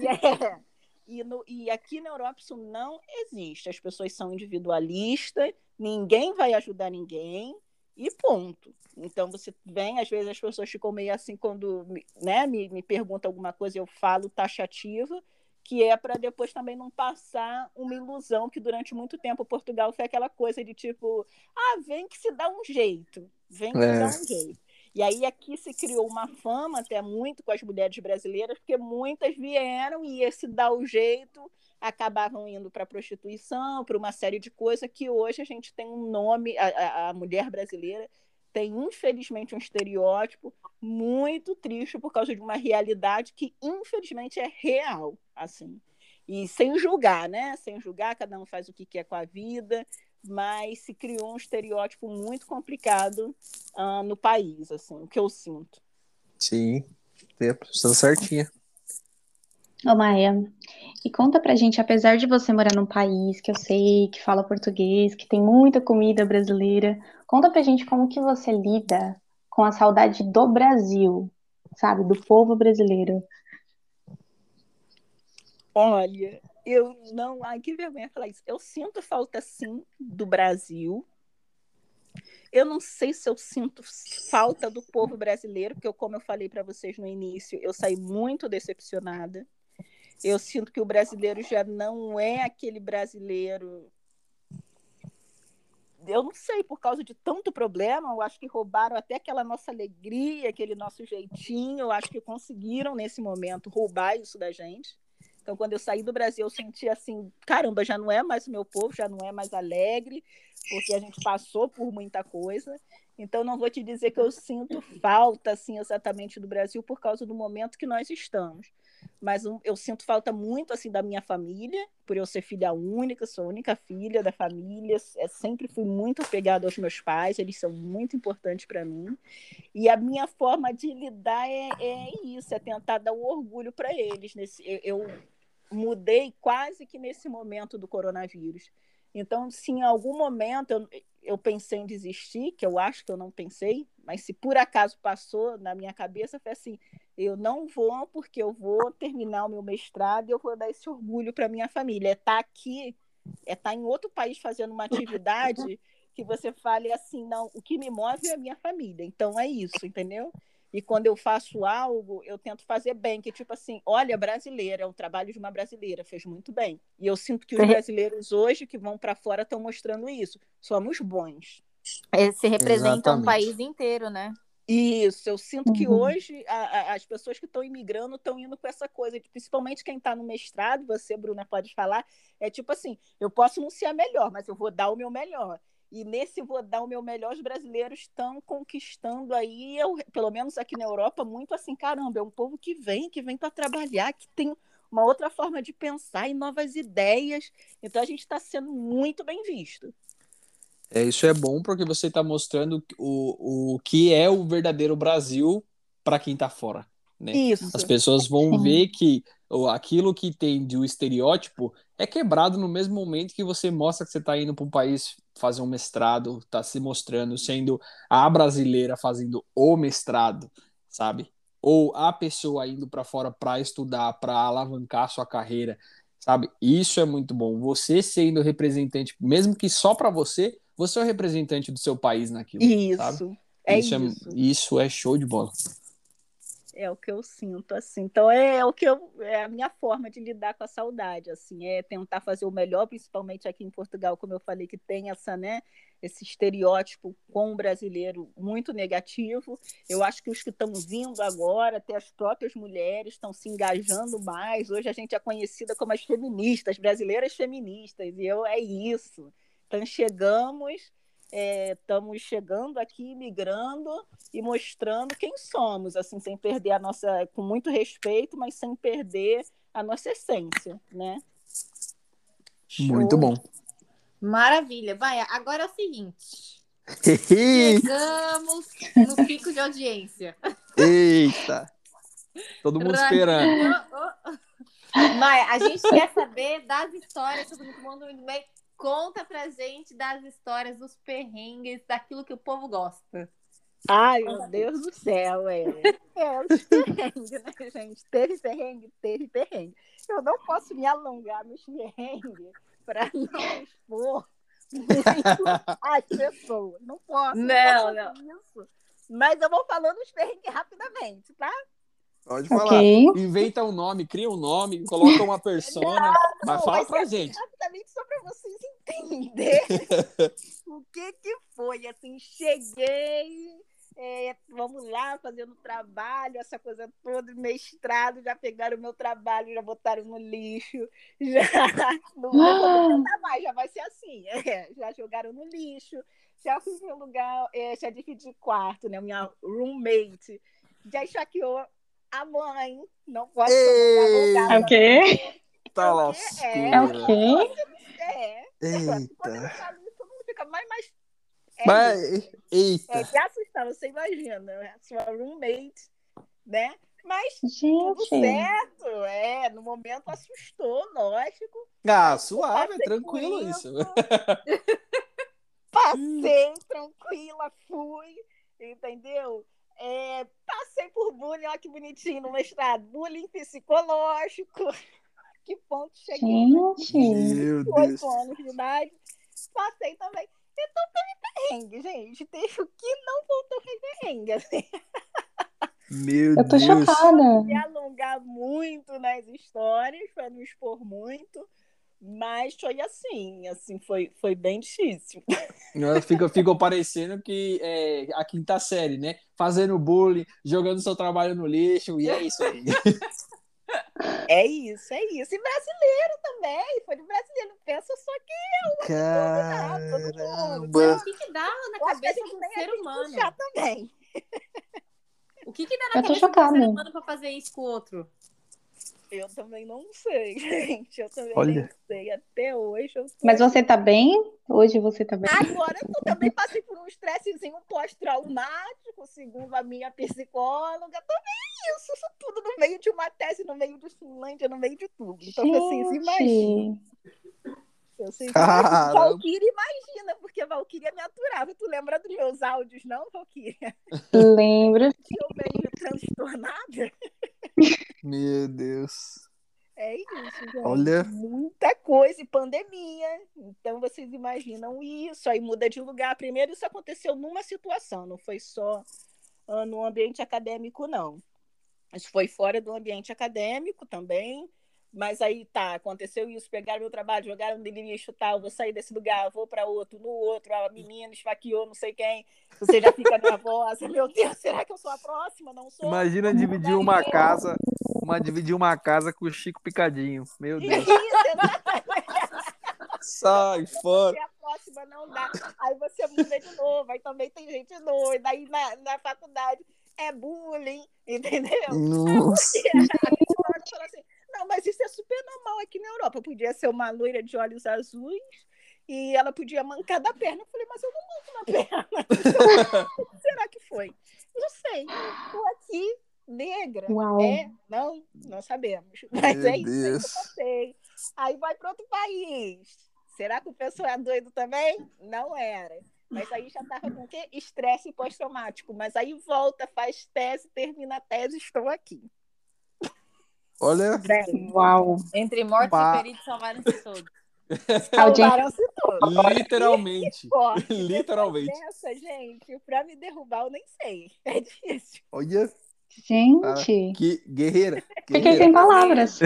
E, é, e, no, e aqui na Europa isso não existe. As pessoas são individualistas, ninguém vai ajudar ninguém e ponto. Então você vem, às vezes as pessoas ficam meio assim quando né, me, me perguntam alguma coisa, eu falo taxativa, que é para depois também não passar uma ilusão que durante muito tempo Portugal foi aquela coisa de tipo, ah, vem que se dá um jeito, vem que É. se dá um jeito. E aí aqui se criou uma fama até muito com as mulheres brasileiras, porque muitas vieram e esse dar o jeito acabavam indo para prostituição, para uma série de coisas que hoje a gente tem um nome, a, a mulher brasileira tem infelizmente um estereótipo muito triste por causa de uma realidade que infelizmente é real, assim. E sem julgar, né? Sem julgar, cada um faz o que quer com a vida, mas se criou um estereótipo muito complicado ah, no país, assim, o que eu sinto. Sim. Está certinha. Ô Maia, e conta pra gente, apesar de você morar num país que eu sei que fala português, que tem muita comida brasileira, conta pra gente como que você lida com a saudade do Brasil, sabe, do povo brasileiro. Olha, eu não. Ai, que vergonha falar isso. Eu sinto falta, sim, do Brasil. Eu não sei se eu sinto falta do povo brasileiro, porque eu, como eu falei para vocês no início, eu saí muito decepcionada. Eu sinto que o brasileiro já não é aquele brasileiro. Eu não sei, por causa de tanto problema, eu acho que roubaram até aquela nossa alegria, aquele nosso jeitinho. Eu acho que conseguiram, nesse momento, roubar isso da gente. Então, quando eu saí do Brasil, eu senti assim: caramba, já não é mais o meu povo, já não é mais alegre, porque a gente passou por muita coisa. Então, não vou te dizer que eu sinto falta assim exatamente do Brasil por causa do momento que nós estamos mas eu sinto falta muito assim da minha família, por eu ser filha única, sou a única filha da família, é, sempre fui muito apegada aos meus pais, eles são muito importantes para mim. E a minha forma de lidar é, é isso, é tentar dar o orgulho para eles. Nesse, eu, eu mudei quase que nesse momento do coronavírus. Então, se em algum momento eu, eu pensei em desistir, que eu acho que eu não pensei, mas se por acaso passou na minha cabeça, foi assim: eu não vou porque eu vou terminar o meu mestrado e eu vou dar esse orgulho para minha família. É estar tá aqui, é estar tá em outro país fazendo uma atividade (laughs) que você fale assim, não, o que me move é a minha família. Então é isso, entendeu? E quando eu faço algo, eu tento fazer bem, que tipo assim, olha, brasileira, é o trabalho de uma brasileira, fez muito bem. E eu sinto que os brasileiros hoje que vão para fora estão mostrando isso. Somos bons. É, se representa um país inteiro, né? Isso, eu sinto que uhum. hoje a, a, as pessoas que estão imigrando estão indo com essa coisa, principalmente quem está no mestrado, você, Bruna, pode falar, é tipo assim, eu posso não ser a melhor, mas eu vou dar o meu melhor. E nesse vou dar o meu melhor, os brasileiros estão conquistando aí, eu, pelo menos aqui na Europa, muito assim, caramba, é um povo que vem, que vem para trabalhar, que tem uma outra forma de pensar e novas ideias. Então a gente está sendo muito bem visto. É, isso é bom porque você está mostrando o, o que é o verdadeiro Brasil para quem está fora. Né? Isso. As pessoas vão ver que aquilo que tem de um estereótipo é quebrado no mesmo momento que você mostra que você está indo para um país fazer um mestrado, está se mostrando sendo a brasileira fazendo o mestrado, sabe? Ou a pessoa indo para fora para estudar, para alavancar sua carreira, sabe? Isso é muito bom. Você sendo representante, mesmo que só para você, você é o representante do seu país naquilo. Isso. Sabe? É isso, isso. É, isso é show de bola. É o que eu sinto, assim. Então é o que eu é a minha forma de lidar com a saudade, assim, é tentar fazer o melhor, principalmente aqui em Portugal, como eu falei que tem essa, né, esse estereótipo com o brasileiro muito negativo. Eu acho que os que estão vindo agora, até as próprias mulheres estão se engajando mais. Hoje a gente é conhecida como as feministas, brasileiras feministas, e eu é isso. Então chegamos, é, estamos chegando aqui, migrando e mostrando quem somos, assim, sem perder a nossa, com muito respeito, mas sem perder a nossa essência, né? Muito Show. bom. Maravilha. Vai, agora é o seguinte. (laughs) Chegamos no pico de audiência. Eita! Todo mundo esperando. Maia, a gente quer saber das histórias, todo mundo muito bem. Conta pra gente das histórias, dos perrengues, daquilo que o povo gosta. Ai, meu Deus do céu, (laughs) é. É, os perrengues, né, gente? Teve perrengue? Teve perrengue. Eu não posso me alongar nos perrengues para não expor as pessoas. Não posso. Não, não. não. Isso. Mas eu vou falando os perrengues rapidamente, tá? Pode falar. Okay. Inventa um nome, cria um nome, coloca uma (laughs) persona. Não, mas fala pra gente. Rapidamente vocês entenderem (laughs) o que que foi. Assim, cheguei, é, vamos lá, fazendo trabalho, essa coisa toda, mestrado, já pegaram o meu trabalho, já botaram no lixo, (laughs) já não vou mais, já vai ser assim. (laughs) É, já jogaram no lixo, já fui meu lugar, é, já dividi quarto, né? Minha roommate já chaqueou a mãe não pode tomar É o quê? Tá lascura. É, é o quê? É. Eita. Quando eu falo isso, todo mundo fica, mais mas é mas, eita. É de assustar, você imagina, né? sua roommate, né? Mas Gente. tudo certo, é, no momento assustou, lógico. Ah, suave, é tranquilo isso. (laughs) Passei tranquila, fui, entendeu? É, passei por bullying, olha que bonitinho no mestrado. Bullying psicológico. Que ponto cheguei? Gente! Meu Deus. anos de idade. Passei também. Então teve perrengue, gente. Teve o que não voltou perrengue, assim. Meu Eu tô Deus. chocada. me alongar muito nas histórias para não expor muito, mas foi assim, assim foi, foi bem difícil. Ficou parecendo que é a quinta série, né? Fazendo bullying, jogando seu trabalho no lixo, e é isso aí. (laughs) É isso, é isso. E brasileiro também, foi de brasileiro. Pensa só que Caramba! O que, que dá na eu cabeça de um ser humano? também. O que, que dá na Eu tô cabeça de um chocada. ser humano pra fazer isso com o outro? Eu também não sei, (laughs) gente. Eu também Olha. não sei. Até hoje eu tô... Mas você tá bem? Hoje você tá bem? Agora eu também passei por um estressezinho pós-traumático, segundo a minha psicóloga. Também isso, isso tudo no meio de uma tese, no meio de Finlândia, no meio de tudo. Então, vocês imaginam. Gente, Vocês Caramba. imaginam. Valkyria imagina, porque Valkyria me aturava. Tu lembra dos meus áudios, não, Valkyria? lembro. Eu meio transtornada. Meu Deus. É isso, gente. Olha. Muita coisa e pandemia. Então vocês imaginam isso, aí muda de lugar. Primeiro, isso aconteceu numa situação, não foi só ah, no ambiente acadêmico, não. Isso foi fora do ambiente acadêmico também. Mas aí tá, aconteceu isso, pegaram meu trabalho, jogaram no lixo, tal, vou sair desse lugar, vou para outro, no outro, a menina esfaqueou não sei quem, você já fica nervosa, (laughs) meu Deus, será que eu sou a próxima? Não sou? Imagina Vou dividir uma aqui. casa, uma dividir uma casa com o Chico Picadinho. Meu Deus. Isso. (laughs) Sai fora. A próxima não dá. Aí você muda de novo, aí também tem gente doida, aí na, na faculdade é bullying, (laughs) entendeu? Nossa. A psicóloga falou assim, não, mas isso é super normal aqui na Europa. Podia ser uma loira de olhos azuis e ela podia mancar da perna. Eu falei, mas eu não manco na (laughs) perna. O (laughs) que será que foi? Não sei. Estou aqui, negra. Uau. É? Não, não sabemos. (laughs) Mas Meu é isso aí que eu Deus. passei. Aí vai para outro país. Será que o pessoal é doido também? Não era. Mas aí já estava com o quê? Estresse pós-traumático. Mas aí volta, faz tese, termina a tese, estou aqui. Olha, Bem, Uau. Entre mortos Pá. e feridos salvaram-se todos. (laughs) Salvaram-se todos. literalmente. (laughs) (laughs) Literalmente. Dessa, gente, pra me derrubar, eu nem sei. É difícil. Olha, Gente, que guerreira. fiquei guerreira. sem palavras.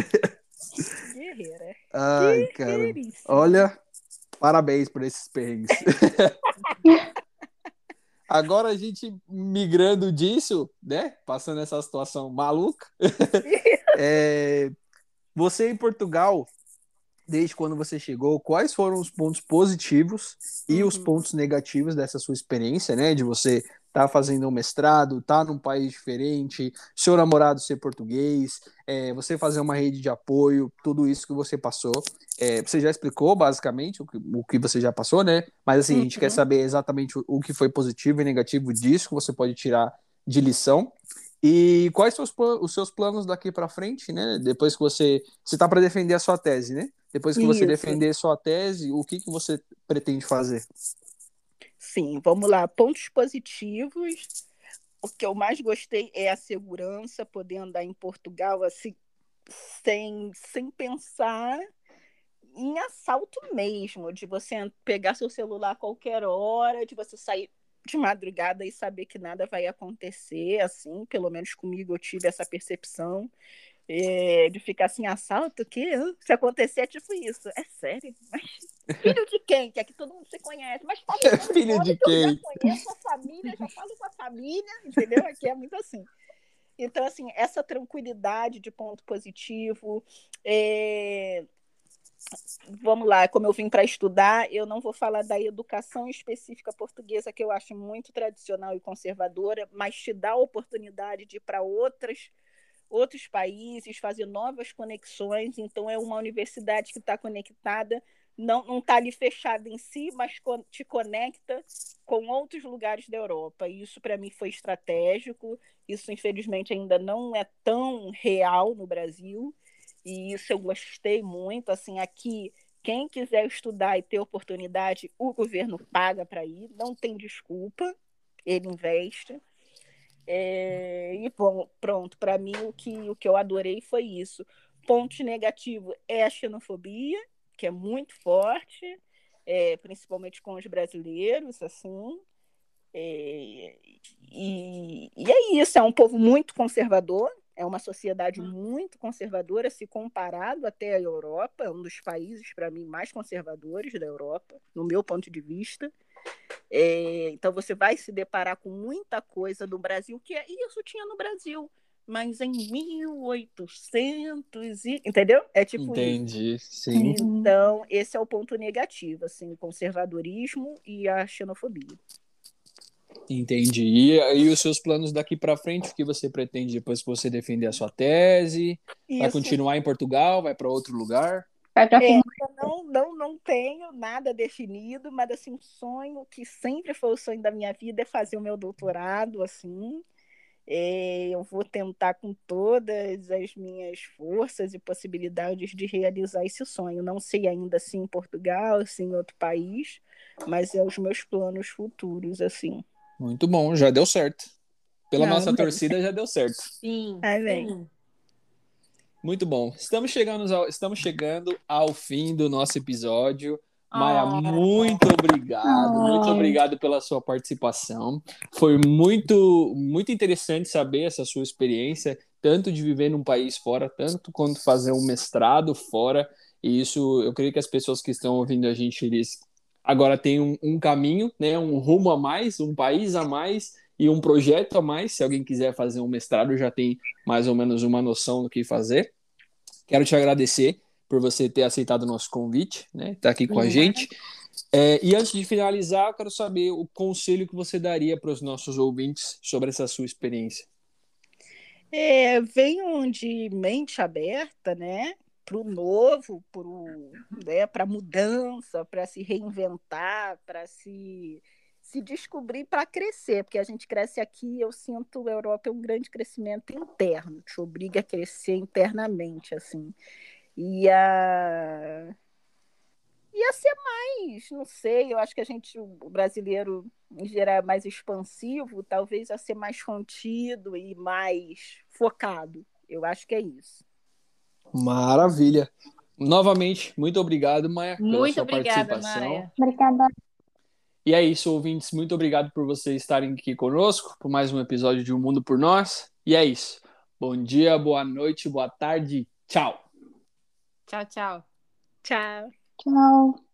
Guerreira. Ai, cara. Olha, parabéns por esses perrengues. Agora a gente migrando disso, né? Passando essa situação maluca. (laughs) É, você em Portugal, desde quando você chegou, quais foram os pontos positivos e os Uhum. pontos negativos dessa sua experiência, né? De você estar fazendo um mestrado, estar num país diferente, seu namorado ser português, é, você fazer uma rede de apoio, tudo isso que você passou. É, você já explicou basicamente o que, o que você já passou, né? Mas assim, a gente Uhum. quer saber exatamente o, o que foi positivo e negativo disso, que você pode tirar de lição. E quais são os, os seus planos daqui para frente, né? Depois que você. Você está para defender a sua tese, né? Depois que você Isso. defender a sua tese, o que, que você pretende fazer? Sim, vamos lá. Pontos positivos. O que eu mais gostei é a segurança, poder andar em Portugal assim, sem, sem pensar em assalto mesmo, de você pegar seu celular a qualquer hora, de você sair de madrugada e saber que nada vai acontecer, assim, pelo menos comigo eu tive essa percepção. é, de ficar assim, assalto, que se acontecer é tipo isso. É sério? Mas filho de quem? Que aqui todo mundo se conhece. Mas fala nome (laughs) Filho de que eu quem? Já conheço a família, já falo com a família, entendeu? Aqui é muito assim. Então, assim, essa tranquilidade de ponto positivo. é, Vamos lá, como eu vim para estudar, eu não vou falar da educação específica portuguesa, que eu acho muito tradicional e conservadora, mas te dá a oportunidade de ir para outras outros países, fazer novas conexões. Então, é uma universidade que está conectada, não está ali fechada em si, mas te conecta com outros lugares da Europa. E isso, para mim, foi estratégico. Isso, infelizmente, ainda não é tão real no Brasil. E isso eu gostei muito. Assim, aqui, quem quiser estudar e ter oportunidade, o governo paga para ir, não tem desculpa, ele investe. É, e bom, pronto, para mim o que, o que eu adorei foi isso. Ponto negativo é a xenofobia, que é muito forte. é, principalmente com os brasileiros, assim. É, e, e é isso, é um povo muito conservador, é uma sociedade hum. muito conservadora, se comparado até à Europa, é um dos países, para mim, mais conservadores da Europa, no meu ponto de vista. É, então, você vai se deparar com muita coisa do Brasil, que é, isso tinha no Brasil, mas em 1800, e, entendeu? É tipo Entendi, isso. sim. Então, esse é o ponto negativo, assim, o conservadorismo e a xenofobia. Entendi. E, e os seus planos daqui para frente, o que você pretende depois que você defender a sua tese? Isso. Vai continuar em Portugal? Vai para outro lugar? Vai para é, não, não, não tenho nada definido, mas assim, um sonho que sempre foi o sonho da minha vida é fazer o meu doutorado, assim. É, eu vou tentar com todas as minhas forças e possibilidades de realizar esse sonho. Não sei ainda se em Portugal, se em outro país, mas é os meus planos futuros, assim. Muito bom, já deu certo. Pela Não, nossa torcida já deu certo. (laughs) Sim. Amém. Muito bom. Estamos chegando ao, estamos chegando ao fim do nosso episódio. Maia, oh. muito obrigado, oh. muito obrigado pela sua participação. Foi muito, muito interessante saber essa sua experiência, tanto de viver num país fora, tanto quanto fazer um mestrado fora. E isso, eu creio que as pessoas que estão ouvindo a gente, eles agora tem um, um, caminho, né, um rumo a mais, um país a mais e um projeto a mais. Se alguém quiser fazer um mestrado, já tem mais ou menos uma noção do que fazer. Quero te agradecer por você ter aceitado o nosso convite, né, estar tá aqui com a gente. É, e antes de finalizar, eu quero saber o conselho que você daria para os nossos ouvintes sobre essa sua experiência. É, venham de mente aberta, né? Para o novo, né, para a mudança, para se reinventar, para se, se descobrir, para crescer, porque a gente cresce aqui, eu sinto a Europa é um grande crescimento interno, te obriga a crescer internamente, assim. E a ia ser mais, não sei, eu acho que a gente, o brasileiro em geral é mais expansivo, talvez a ser mais contido e mais focado. Eu acho que é isso. Maravilha. Novamente, muito obrigado, Maia, pela muito sua obrigada, participação. Maia. Obrigada. E é isso, ouvintes. Muito obrigado por vocês estarem aqui conosco por mais um episódio de O um Mundo por Nós. E é isso. Bom dia, boa noite, boa tarde. Tchau. Tchau, tchau. Tchau. Tchau.